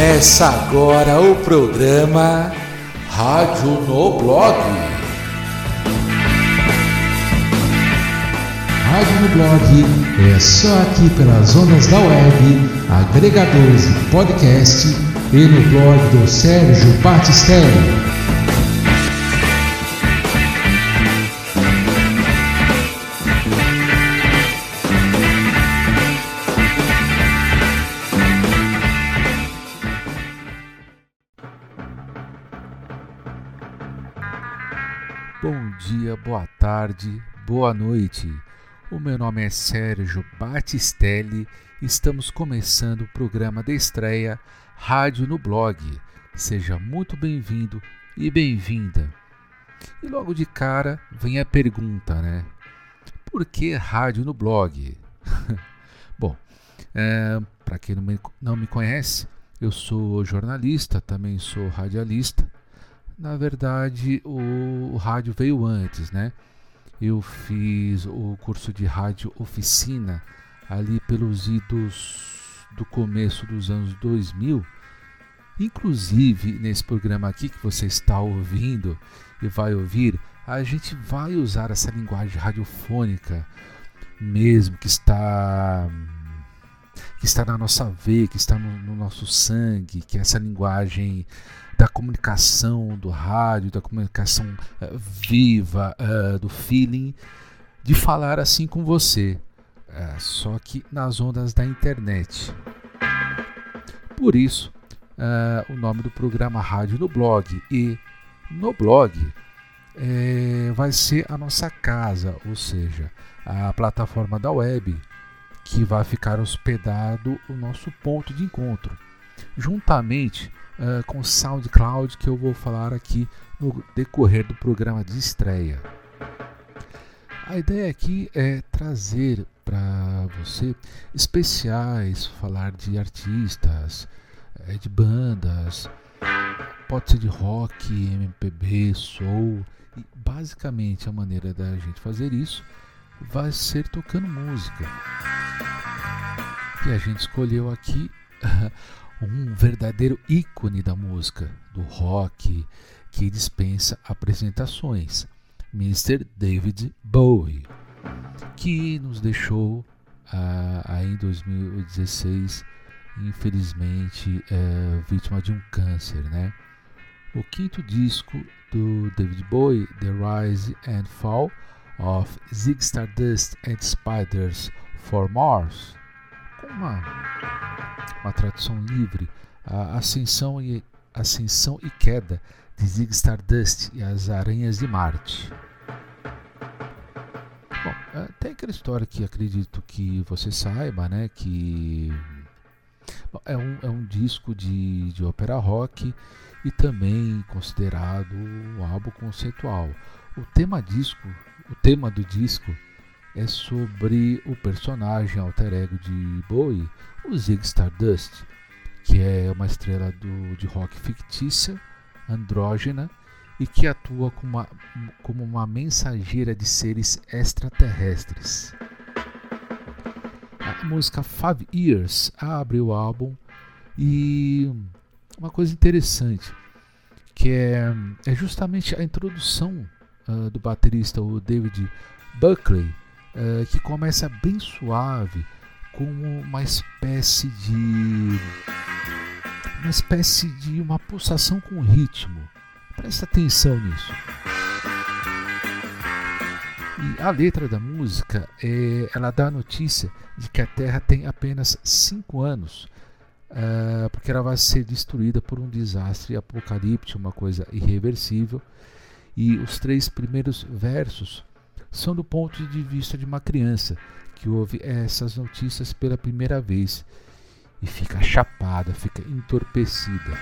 Começa agora o programa Rádio no Blog. Rádio no Blog é só aqui pelas ondas da web, agregadores de podcast e no blog do Sérgio Batistelli. Boa tarde, boa noite. O meu nome é Sérgio Batistelli. Estamos começando o programa de estreia Rádio no Blog. Seja muito bem-vindo e bem-vinda. E logo de cara vem a pergunta, né? Por que rádio no blog? Bom, é, para quem não me, não me conhece, eu sou jornalista, também sou radialista na verdade, o, o rádio veio antes, né? Eu fiz o curso de rádio oficina ali pelos idos do começo dos anos 2000. Inclusive, nesse programa aqui que você está ouvindo e vai ouvir, a gente vai usar essa linguagem radiofônica mesmo que está que está na nossa veia, que está no, no nosso sangue, que é essa linguagem da comunicação do rádio, da comunicação uh, viva, uh, do feeling, de falar assim com você, uh, só que nas ondas da internet. Por isso, o nome do programa Rádio no Blog. E no blog vai ser a nossa casa, ou seja, a plataforma da web que vai ficar hospedado o nosso ponto de encontro, juntamente uh, com SoundCloud que eu vou falar aqui no decorrer do programa de estreia. A ideia aqui é trazer para você especiais, falar de artistas, eh, de bandas, pode ser de rock, MPB, soul, e basicamente a maneira da gente fazer isso vai ser tocando música. E a gente escolheu aqui um verdadeiro ícone da música, do rock, que dispensa apresentações, Mr. David Bowie, que nos deixou ah, em 2016, infelizmente, é, vítima de um câncer, né? O quinto disco do David Bowie, The Rise and Fall of Zig Stardust and Spiders for Mars, uma uma tradução livre, a ascensão e, ascensão e queda de Zig Stardust e as Aranhas de Marte. Bom, é, tem aquela história que acredito que você saiba, né? Que é, um, é um disco de, de ópera rock e também considerado um álbum conceitual. O tema disco, o tema do disco é sobre o personagem alter ego de Bowie, o Zig Stardust, que é uma estrela do, de rock fictícia, andrógena e que atua como uma, como uma mensageira de seres extraterrestres. A música Five Years abre o álbum e uma coisa interessante que é, é justamente a introdução uh, do baterista o David Buckley uh, que começa bem suave, como uma espécie de. uma espécie de uma pulsação com ritmo. Presta atenção nisso. E a letra da música é, ela dá a notícia de que a Terra tem apenas 5 anos, uh, porque ela vai ser destruída por um desastre apocalíptico, uma coisa irreversível. E os três primeiros versos são do ponto de vista de uma criança que ouve essas notícias pela primeira vez e fica chapada, fica entorpecida.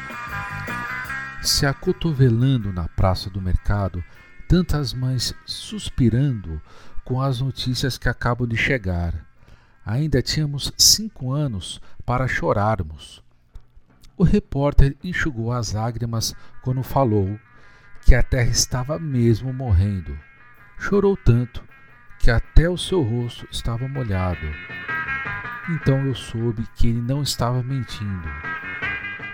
Se acotovelando na praça do mercado, tantas mães suspirando com as notícias que acabam de chegar. Ainda tínhamos cinco anos para chorarmos. O repórter enxugou as lágrimas quando falou que a terra estava mesmo morrendo chorou tanto que até o seu rosto estava molhado. Então eu soube que ele não estava mentindo.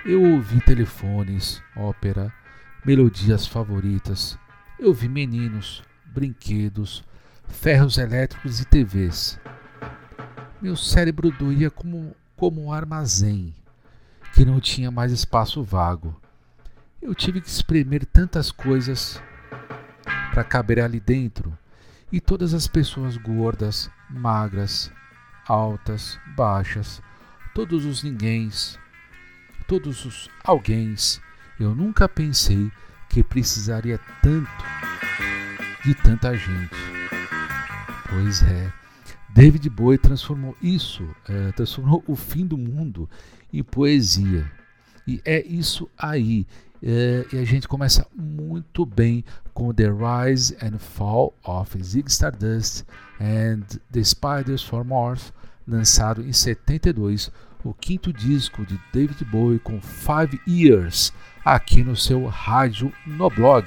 Eu ouvi telefones, ópera, melodias favoritas, eu vi meninos, brinquedos, ferros elétricos e TVs. Meu cérebro doía como, como um armazém que não tinha mais espaço vago. Eu tive que espremer tantas coisas para caber ali dentro. E todas as pessoas gordas, magras, altas, baixas, todos os ninguém, todos os alguém, Eu nunca pensei que precisaria tanto de tanta gente. Pois é, David Bowie transformou isso, é, transformou o fim do mundo em poesia. E é isso aí. É, e a gente começa muito bem com The Rise and Fall of Zig Stardust and The Spiders for Morph, lançado em 72, o quinto disco de David Bowie com Five Years, aqui no seu rádio no blog.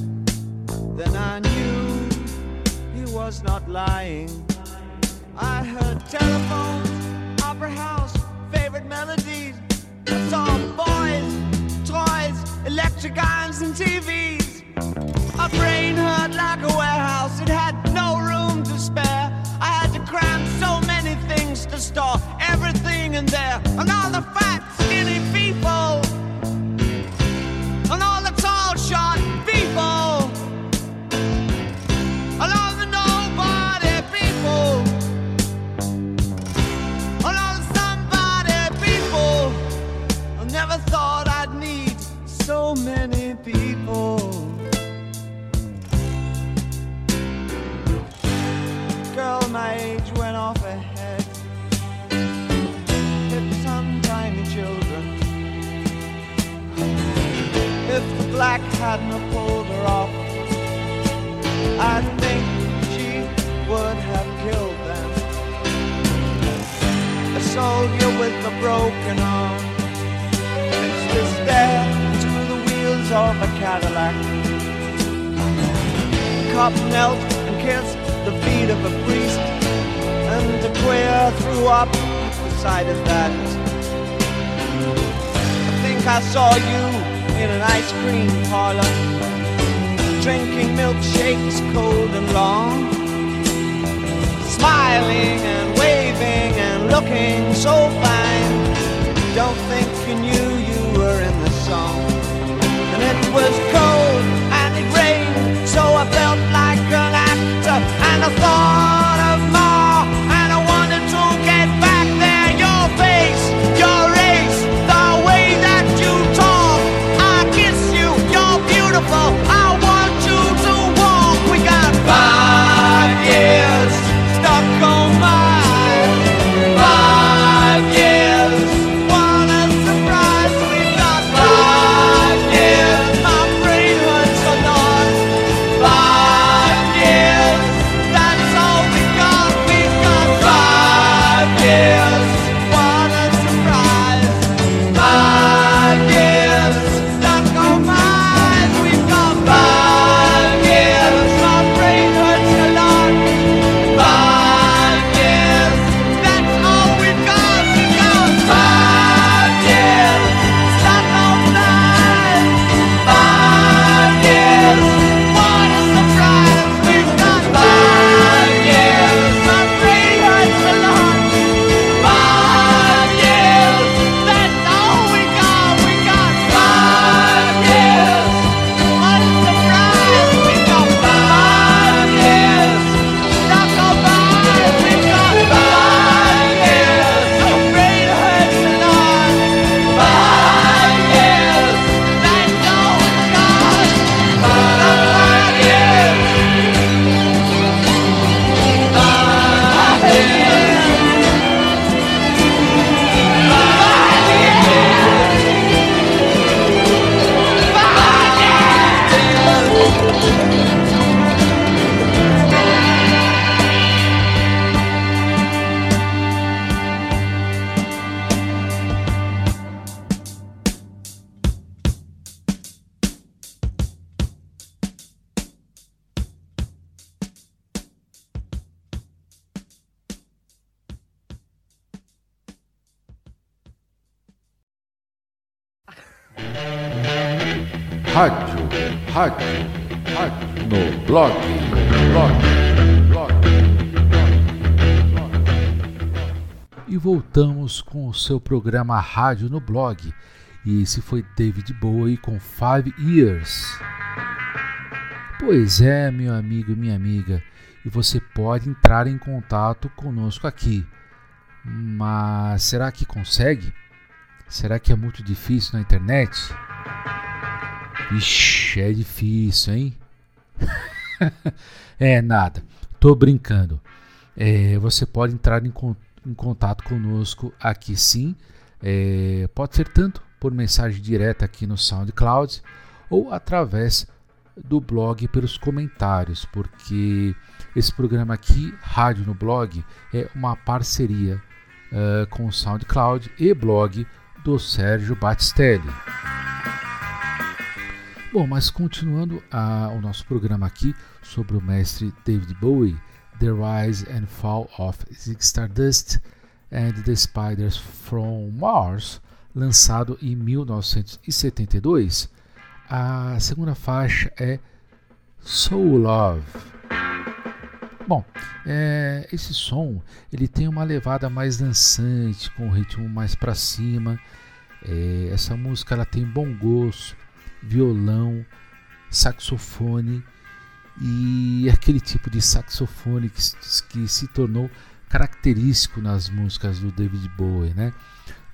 Then I knew he was not lying. I heard telephone. Rádio, rádio, rádio, no blog, blog, blog. E voltamos com o seu programa Rádio no Blog. E esse foi David Bowie com Five Years. Pois é, meu amigo e minha amiga, e você pode entrar em contato conosco aqui. Mas será que consegue? Será que é muito difícil na internet? Ixi, é difícil, hein? é nada, tô brincando. É, você pode entrar em, em, contato conosco aqui sim. É, pode ser tanto por mensagem direta aqui no SoundCloud ou através do blog pelos comentários, porque esse programa aqui, Rádio no Blog, é uma parceria uh, com o SoundCloud e blog do Sérgio Battistelli. Bom, mas continuando a, o nosso programa aqui sobre o mestre David Bowie, The Rise and Fall of Zig Stardust and the Spiders from Mars, lançado em 1972, a segunda faixa é Soul Love. Bom, é, esse som ele tem uma levada mais dançante, com o ritmo mais para cima. É, essa música ela tem bom gosto, violão, saxofone e aquele tipo de saxofone que, que se tornou característico nas músicas do David Bowie, né?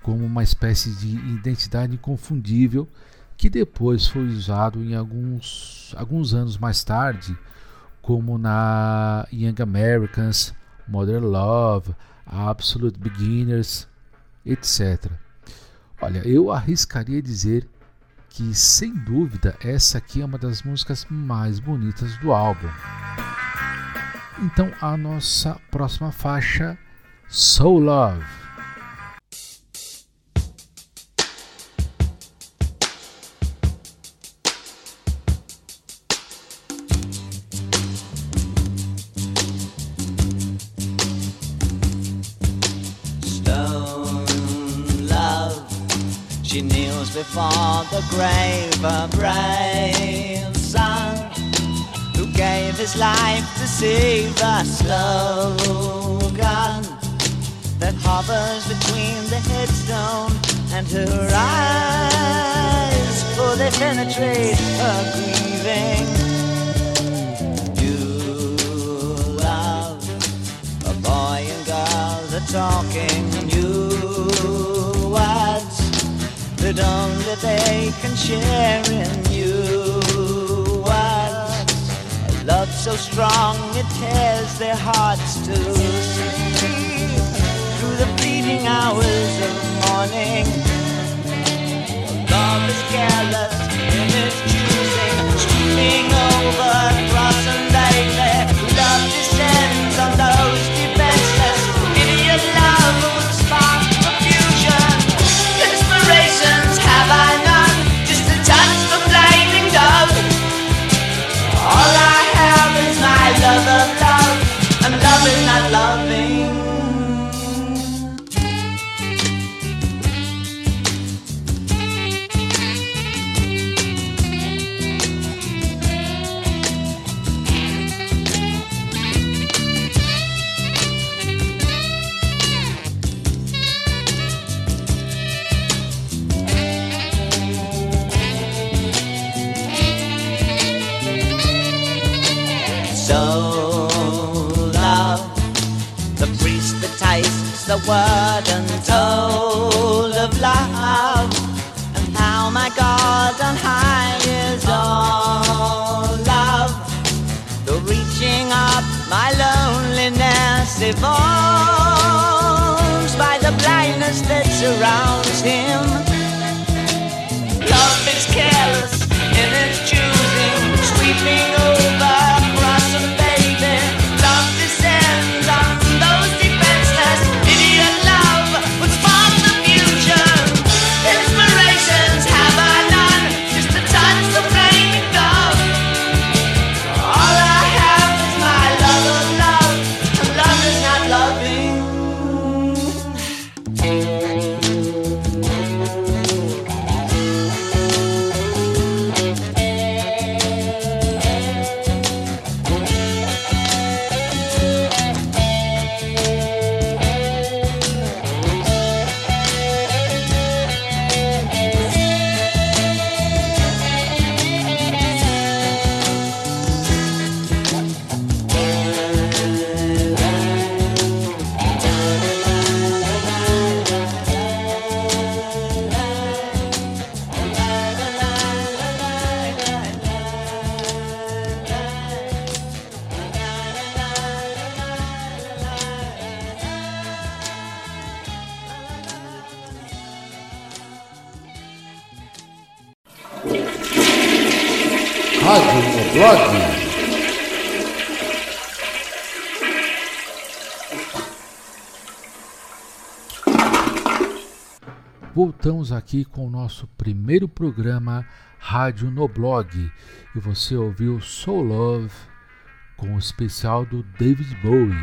como uma espécie de identidade inconfundível que depois foi usado em alguns, alguns anos mais tarde, como na Young Americans, Modern Love, Absolute Beginners, etc. Olha, eu arriscaria dizer que, sem dúvida, essa aqui é uma das músicas mais bonitas do álbum. Então, a nossa próxima faixa, Soul Love. before the grave a brave son who gave his life to save the slogan that hovers between the headstone and her eyes oh, fully penetrate her grieving. You love a boy and girl, are talking that only they can share in you. What a love so strong it tears their hearts to sleep through the fleeting hours of morning. Love is careless Voltamos aqui com o nosso primeiro programa Rádio no Blog e você ouviu Soul Love com o especial do David Bowie.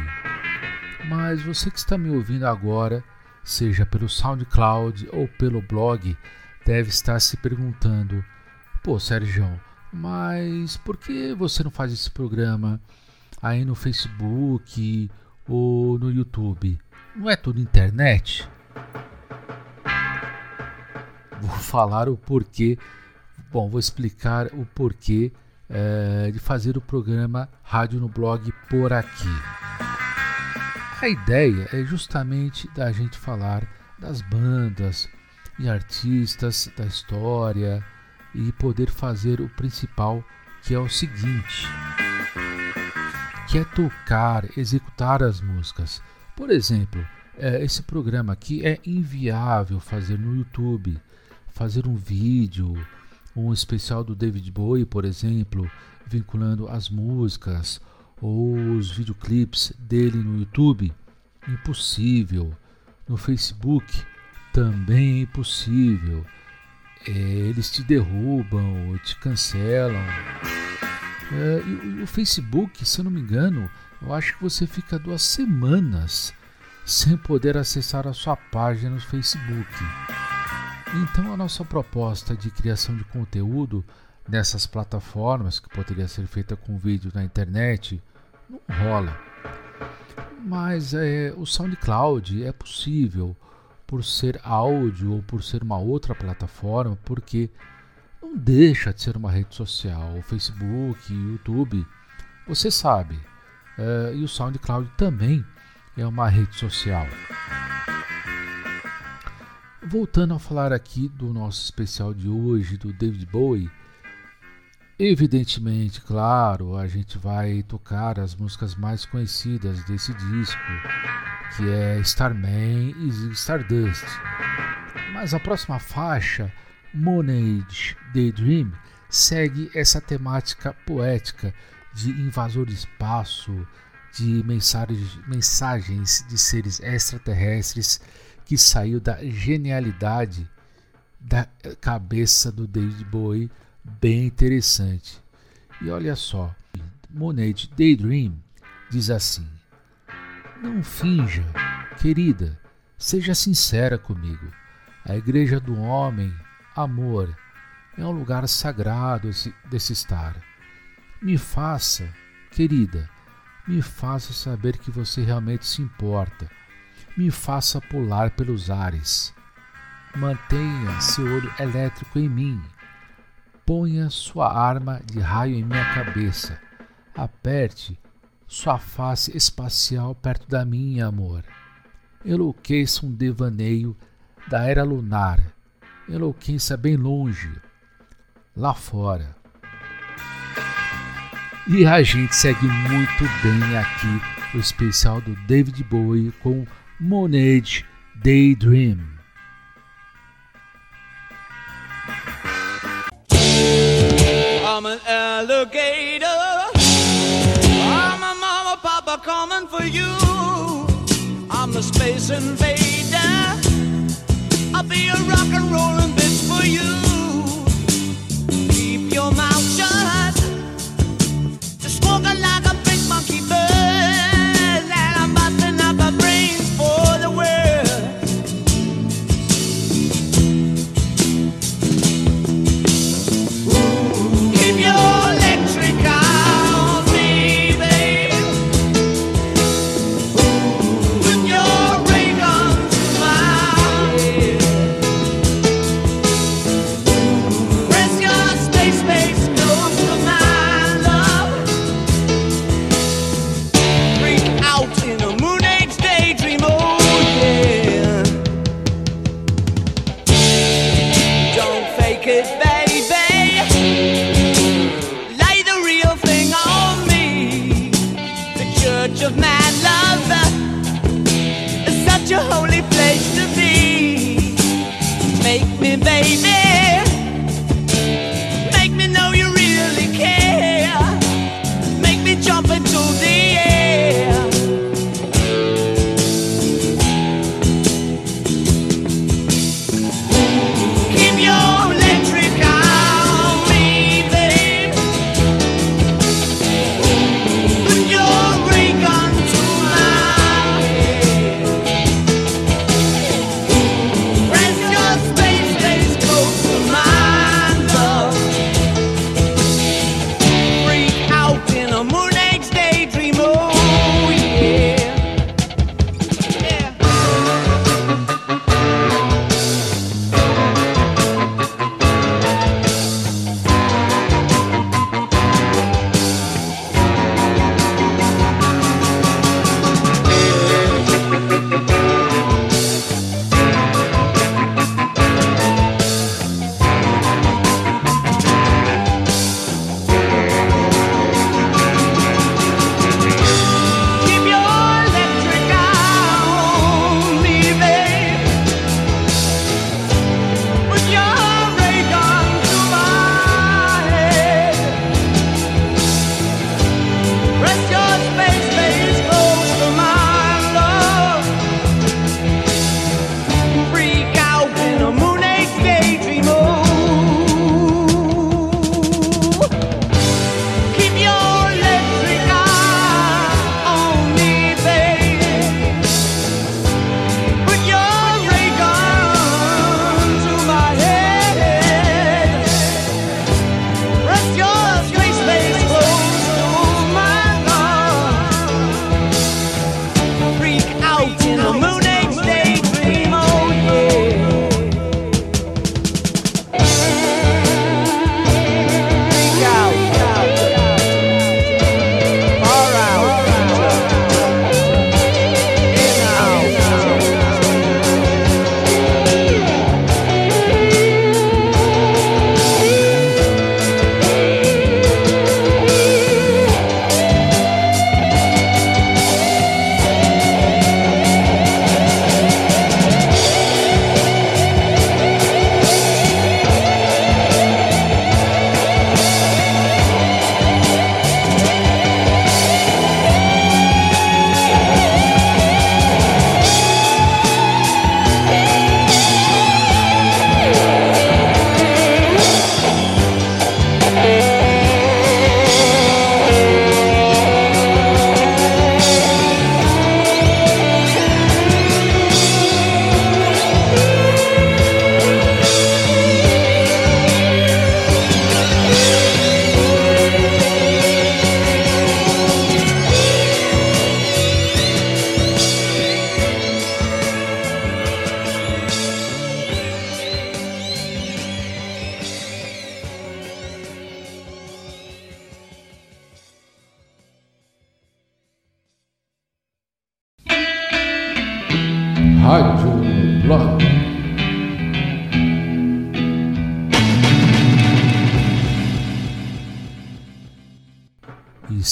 Mas você que está me ouvindo agora, seja pelo SoundCloud ou pelo blog, deve estar se perguntando: pô, Sérgio, mas por que você não faz esse programa aí no Facebook ou no YouTube? Não é tudo internet? Vou falar o porquê. Bom, vou explicar o porquê é, de fazer o programa Rádio no Blog por aqui. A ideia é justamente da gente falar das bandas e artistas, da história e poder fazer o principal, que é o seguinte: que é tocar, executar as músicas. Por exemplo, é, esse programa aqui é inviável fazer no YouTube fazer um vídeo, um especial do David Bowie, por exemplo, vinculando as músicas ou os videoclips dele no YouTube, impossível. No Facebook também é impossível. É, eles te derrubam, te cancelam. É, e, e o Facebook, se eu não me engano, eu acho que você fica duas semanas sem poder acessar a sua página no Facebook. Então, a nossa proposta de criação de conteúdo nessas plataformas, que poderia ser feita com vídeo na internet, não rola. Mas é, o SoundCloud é possível por ser áudio ou por ser uma outra plataforma, porque não deixa de ser uma rede social. O Facebook, YouTube, você sabe. É, e o SoundCloud também é uma rede social. Voltando a falar aqui do nosso especial de hoje, do David Bowie, evidentemente, claro, a gente vai tocar as músicas mais conhecidas desse disco, que é Starman e Stardust. Mas a próxima faixa, Monage Daydream, segue essa temática poética de invasor de espaço, de mensagens, mensagens de seres extraterrestres que saiu da genialidade da cabeça do David Bowie, bem interessante. E olha só, Monet Daydream diz assim: Não finja, querida, seja sincera comigo. A igreja do homem, amor, é um lugar sagrado desse estar. Me faça, querida, me faça saber que você realmente se importa me faça pular pelos ares. Mantenha seu olho elétrico em mim. Ponha sua arma de raio em minha cabeça. Aperte sua face espacial perto da minha, amor. Enlouqueça um devaneio da era lunar. Enlouqueça bem longe, lá fora. E a gente segue muito bem aqui o especial do David Bowie com Monet Daydream. I'm an alligator. I'm a mama, papa coming for you. I'm the space invader. I'll be a rock and rolling bitch for you. Keep your mouth shut. Just smoking like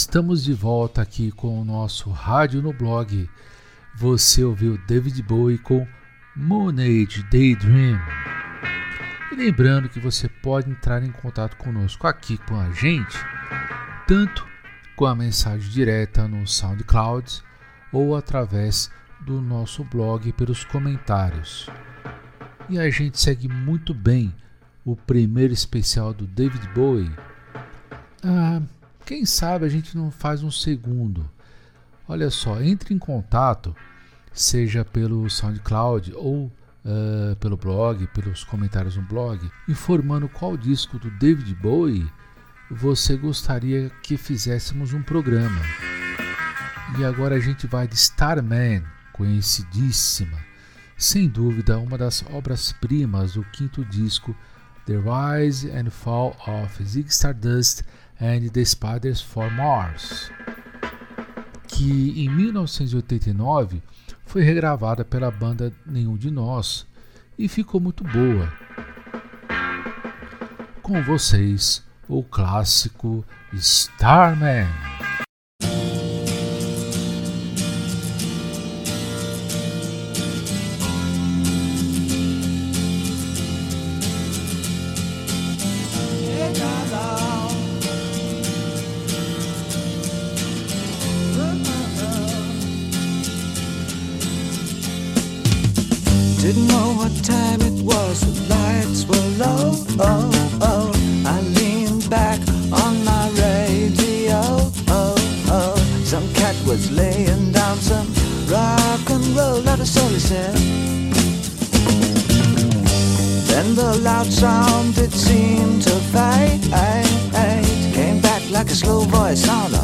Estamos de volta aqui com o nosso Rádio no Blog. Você ouviu David Bowie com Moon Age Daydream. E lembrando que você pode entrar em contato conosco aqui com a gente, tanto com a mensagem direta no SoundCloud ou através do nosso blog pelos comentários. E a gente segue muito bem o primeiro especial do David Bowie. Ah, quem sabe a gente não faz um segundo. Olha só, entre em contato, seja pelo SoundCloud ou uh, pelo blog, pelos comentários no blog, informando qual disco do David Bowie você gostaria que fizéssemos um programa. E agora a gente vai de Starman, conhecidíssima, sem dúvida uma das obras-primas do quinto disco The Rise and Fall of Zig Stardust and the Spiders for Mars, que em 1989 foi regravada pela banda Nenhum de Nós e ficou muito boa. Com vocês, o clássico Starman. Loud sound it seemed to fade. Came back like a slow voice on a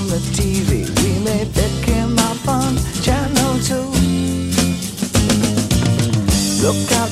on the TV. We may pick him up on channel two. Look out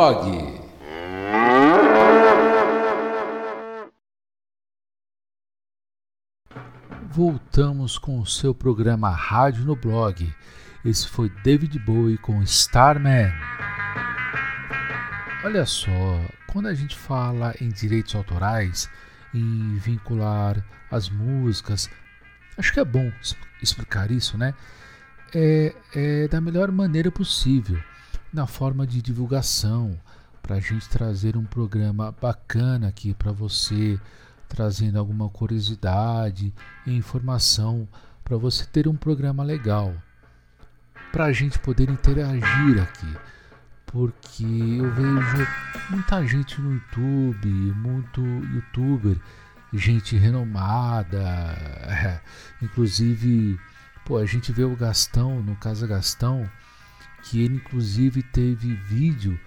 Blog. Voltamos com o seu programa Rádio no Blog. Esse foi David Bowie com Starman. Olha só, quando a gente fala em direitos autorais, em vincular as músicas, acho que é bom explicar isso, né? É, é da melhor maneira possível, na forma de divulgação, para a gente trazer um programa bacana aqui para você, trazendo alguma curiosidade e informação para você ter um programa legal, para a gente poder interagir aqui. Porque eu vejo muita gente no YouTube, muito youtuber, gente renomada, inclusive, pô, a gente vê o Gastão, no Casa Gastão, que ele inclusive teve vídeo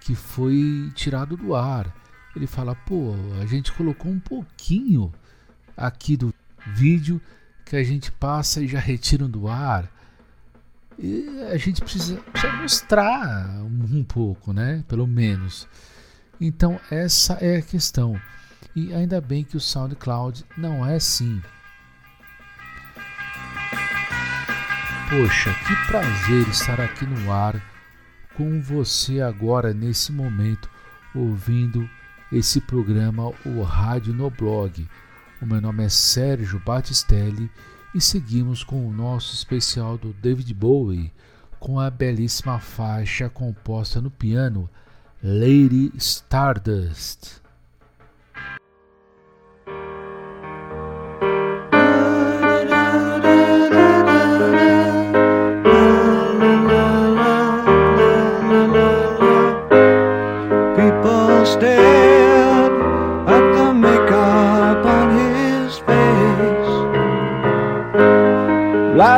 que foi tirado do ar. Ele fala, pô, a gente colocou um pouquinho aqui do vídeo que a gente passa e já retiram do ar. E a gente precisa, precisa mostrar um, um pouco, né? Pelo menos. Então, essa é a questão. E ainda bem que o SoundCloud não é assim. Poxa, que prazer estar aqui no ar com você agora nesse momento, ouvindo esse programa, o Rádio no Blog. O meu nome é Sérgio Batistelli e seguimos com o nosso especial do David Bowie, com a belíssima faixa composta no piano Lady Stardust.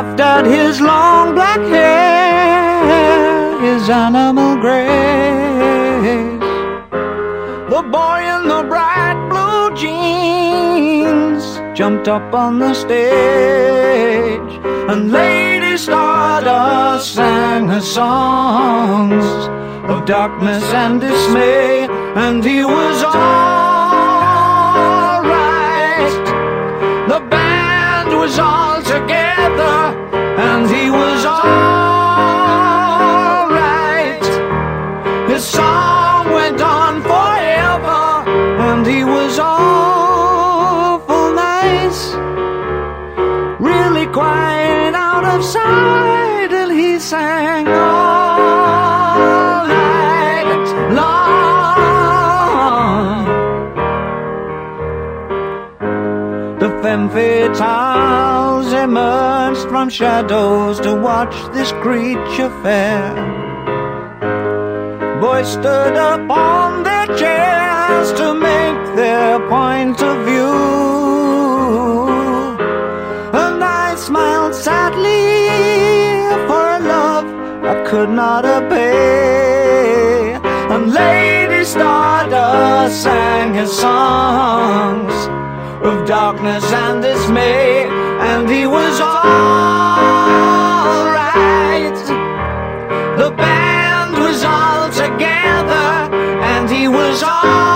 Laughed at his long black hair, his animal grace. The boy in the bright blue jeans jumped up on the stage, and Lady Stardust sang her songs of darkness and dismay, and he was all right. The band was he was all right. His song went on forever, and he was awful nice. Really quite out of sight, and he sang Femme emerged from shadows to watch this creature fair. Boys stood up on their chairs to make their point of view. And I smiled sadly for a love I could not obey. And Lady Stardust sang his songs darkness and dismay, and he was all right. The band was all together, and he was all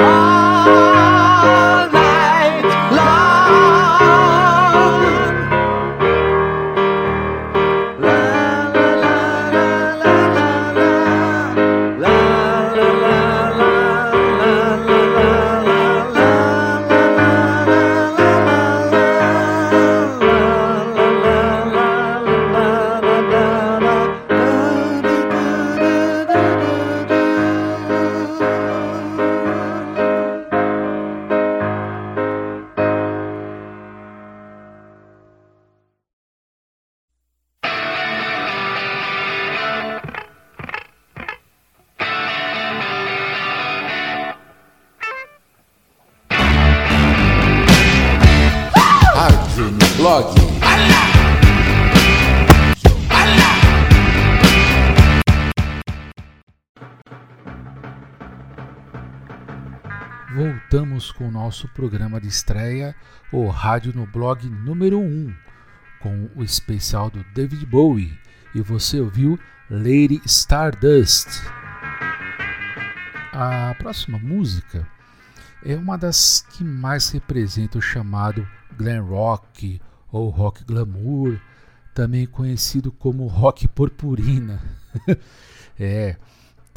Ah. Nosso programa de estreia, o Rádio no Blog número 1, com o especial do David Bowie, e você ouviu Lady Stardust. A próxima música é uma das que mais representa o chamado glam rock ou rock glamour, também conhecido como rock purpurina. é,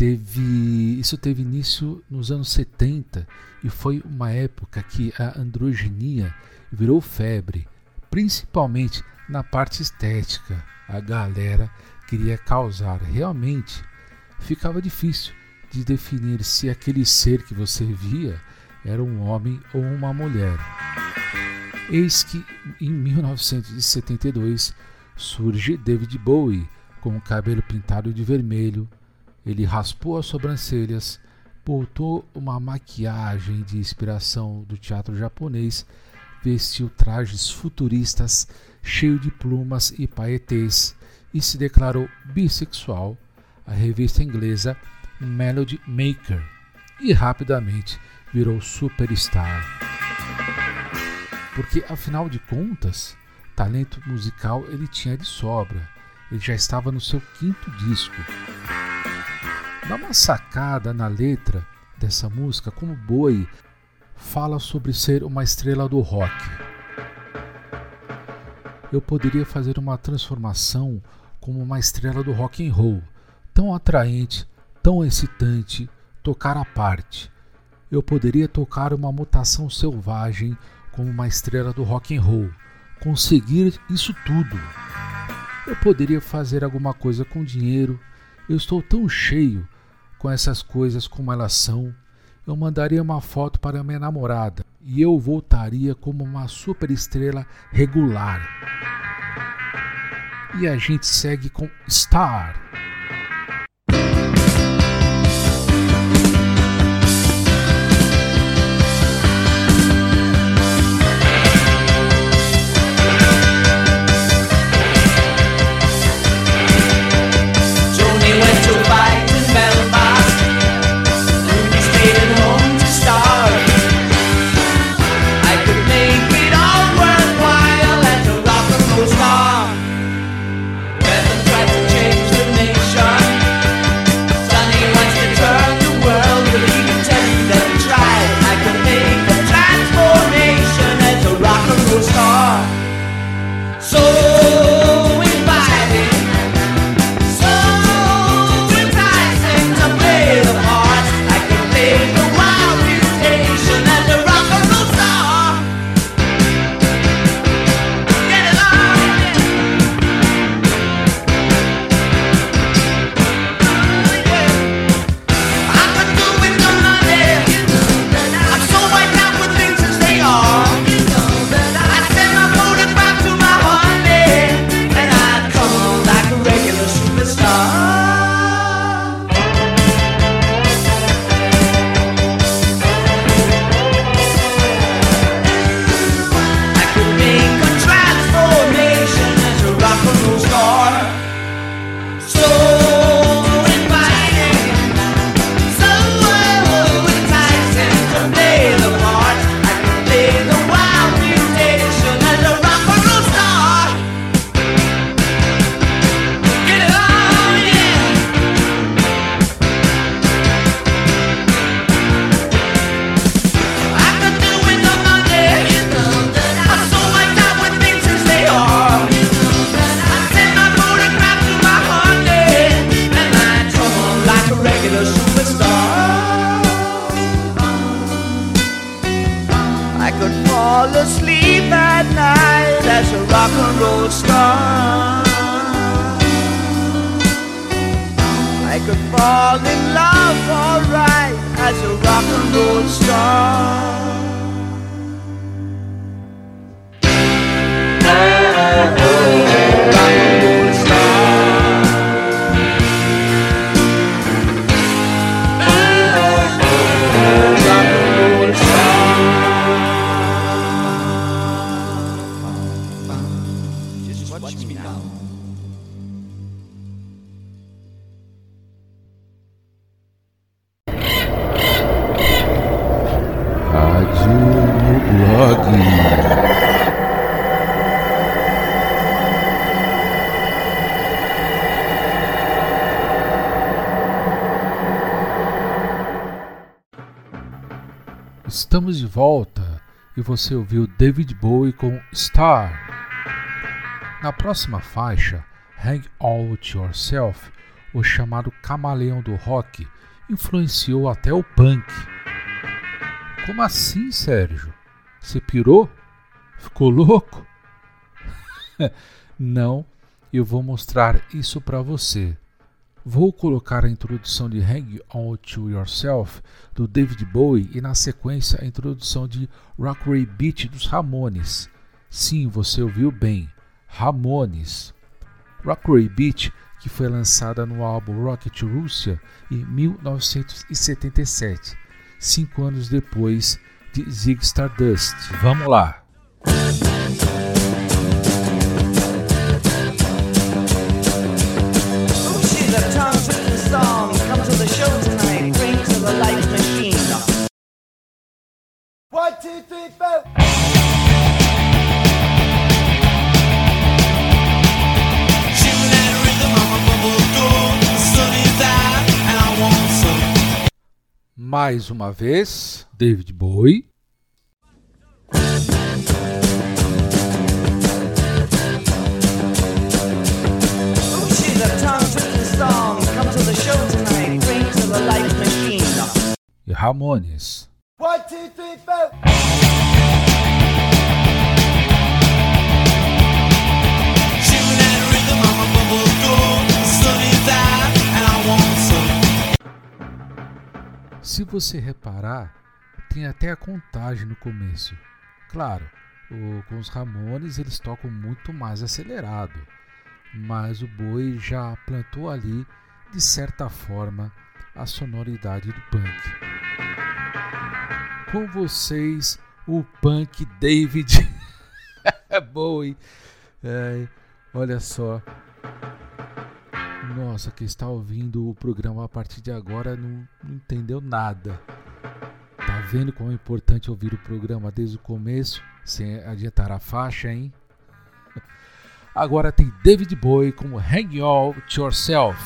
teve isso teve início nos anos 70 e foi uma época que a androginia virou febre, principalmente na parte estética. A galera queria causar realmente ficava difícil de definir se aquele ser que você via era um homem ou uma mulher. Eis que em 1972 surge David Bowie com o cabelo pintado de vermelho. Ele raspou as sobrancelhas, botou uma maquiagem de inspiração do teatro japonês, vestiu trajes futuristas cheio de plumas e paetês e se declarou bissexual. A revista inglesa Melody Maker e rapidamente virou superstar. Porque afinal de contas, talento musical ele tinha de sobra. Ele já estava no seu quinto disco. Dá uma sacada na letra dessa música, como Boi fala sobre ser uma estrela do rock. Eu poderia fazer uma transformação como uma estrela do rock and roll, tão atraente, tão excitante, tocar à parte. Eu poderia tocar uma mutação selvagem como uma estrela do rock and roll, conseguir isso tudo. Eu poderia fazer alguma coisa com dinheiro. Eu estou tão cheio com essas coisas como elas são. Eu mandaria uma foto para minha namorada e eu voltaria como uma superestrela regular. E a gente segue com Star. E você ouviu David Bowie com Star. Na próxima faixa, Hang Out Yourself, o chamado camaleão do rock, influenciou até o punk. Como assim, Sérgio? Você pirou? Ficou louco? Não, eu vou mostrar isso para você. Vou colocar a introdução de Hang On To Yourself do David Bowie e na sequência a introdução de Rockery Beat dos Ramones. Sim, você ouviu bem, Ramones. Rockery Beat que foi lançada no álbum Rocket Russia em 1977, cinco anos depois de Zig Stardust. Vamos lá! Mais uma vez, David Bowie. E Ramones. One, two, three, Se você reparar, tem até a contagem no começo. Claro, o, com os Ramones eles tocam muito mais acelerado, mas o Boi já plantou ali, de certa forma, a sonoridade do punk. Com vocês, o punk David Bowie. É, olha só. Nossa, quem está ouvindo o programa a partir de agora não, não entendeu nada. Tá vendo como é importante ouvir o programa desde o começo, sem adiantar a faixa, hein? Agora tem David Bowie com Hang Out Yourself.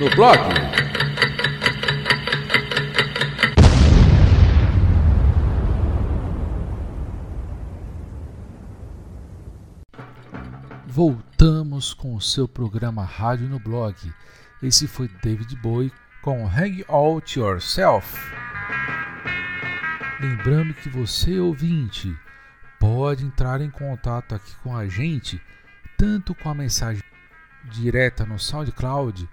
No blog. Voltamos com o seu programa Rádio no Blog. Esse foi David Bowie com Hang Out Yourself. Lembrando que você, ouvinte, pode entrar em contato aqui com a gente, tanto com a mensagem direta no SoundCloud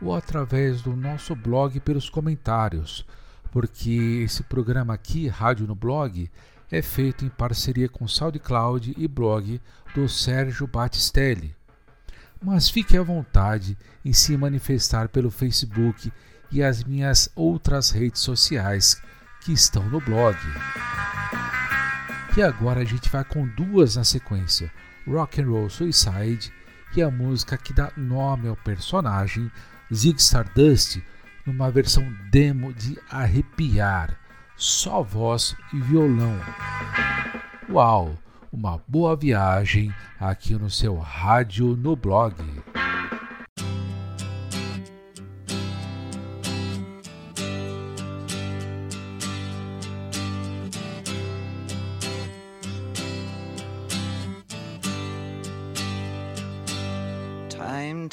ou através do nosso blog pelos comentários, porque esse programa aqui, Rádio no Blog, é feito em parceria com SoundCloud e blog do Sérgio Batistelli. Mas fique à vontade em se manifestar pelo Facebook e as minhas outras redes sociais que estão no blog. E agora a gente vai com duas na sequência: Rock and Roll Suicide e a música que dá nome ao personagem, Zig Stardust, numa versão demo de arrepiar, só voz e violão. Uau! Uma boa viagem aqui no seu rádio no blog.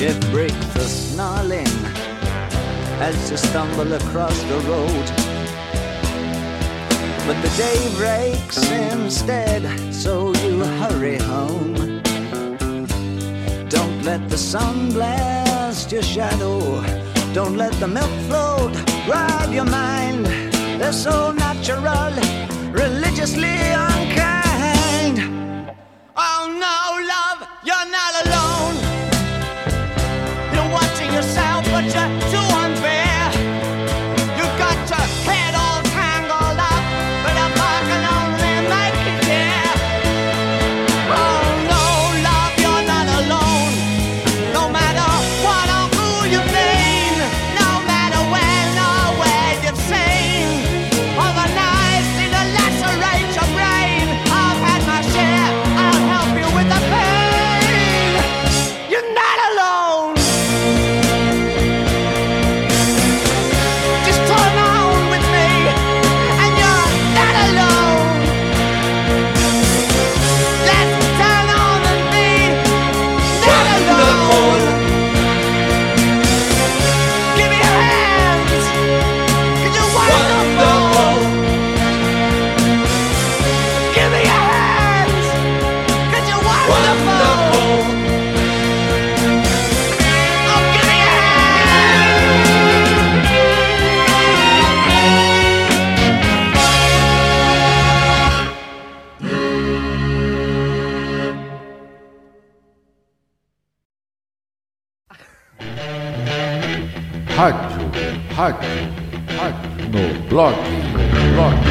Shift break the snarling as you stumble across the road. But the day breaks instead, so you hurry home. Don't let the sun blast your shadow. Don't let the milk float rob your mind. They're so natural, religiously rádio, rádio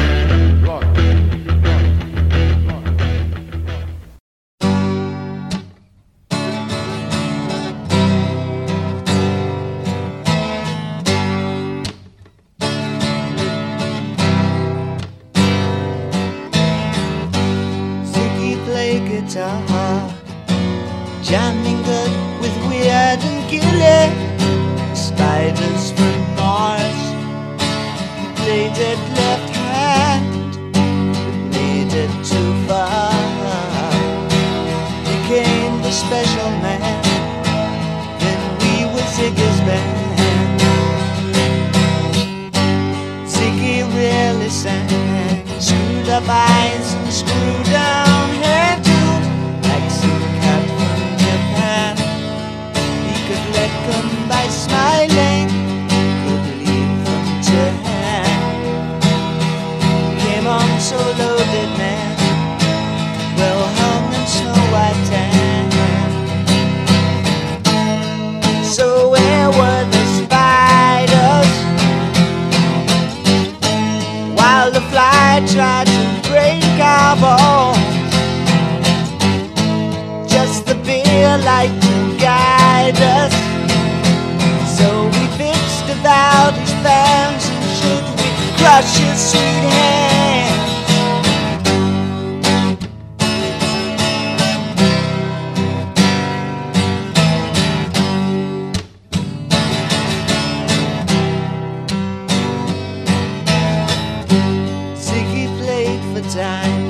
time,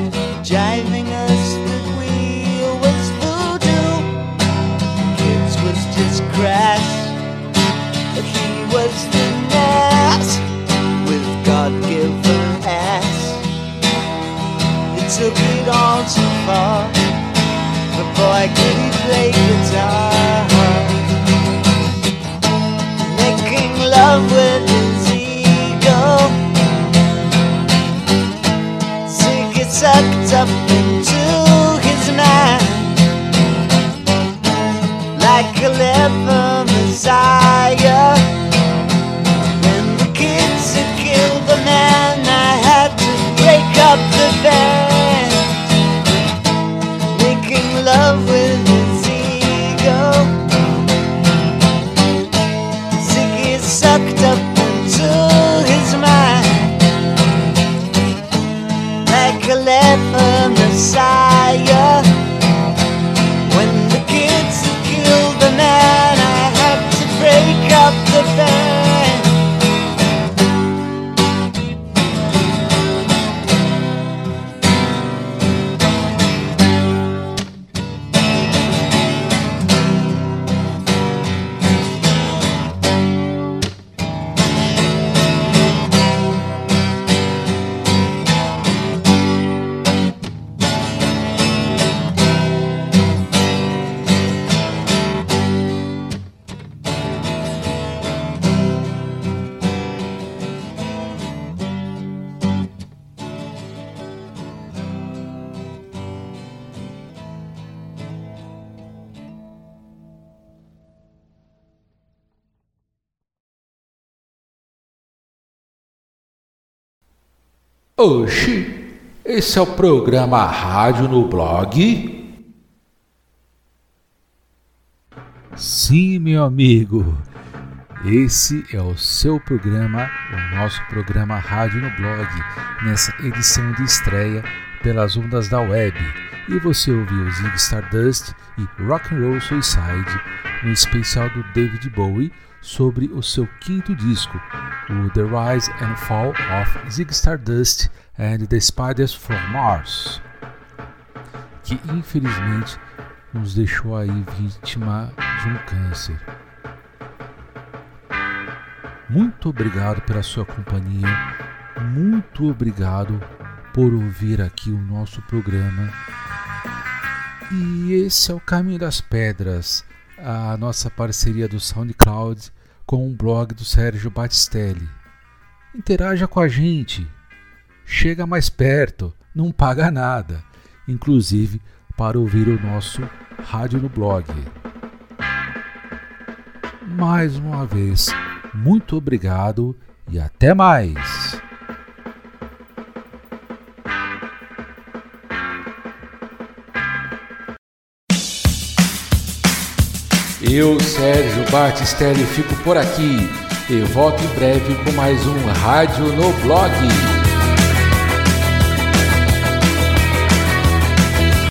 Oxi, esse é o programa Rádio no Blog? Sim, meu amigo. Esse é o seu programa, o nosso programa Rádio no Blog, nessa edição de estreia pelas ondas da web. E você ouviu Zig Stardust e Rock and Roll Suicide no especial do David Bowie sobre o seu quinto disco, o The Rise and Fall of Zig Stardust and the Spiders from Mars, que infelizmente nos deixou aí vítima de um câncer. Muito obrigado pela sua companhia, muito obrigado por ouvir aqui o nosso programa. E esse é o Caminho das Pedras, a nossa parceria do SoundCloud com o blog do Sérgio Batistelli. Interaja com a gente, chega mais perto, não paga nada, inclusive para ouvir o nosso rádio no blog. Mais uma vez, muito obrigado e até mais! Eu, Sérgio Batistelli, fico por aqui e volto em breve com mais um Rádio no Blog.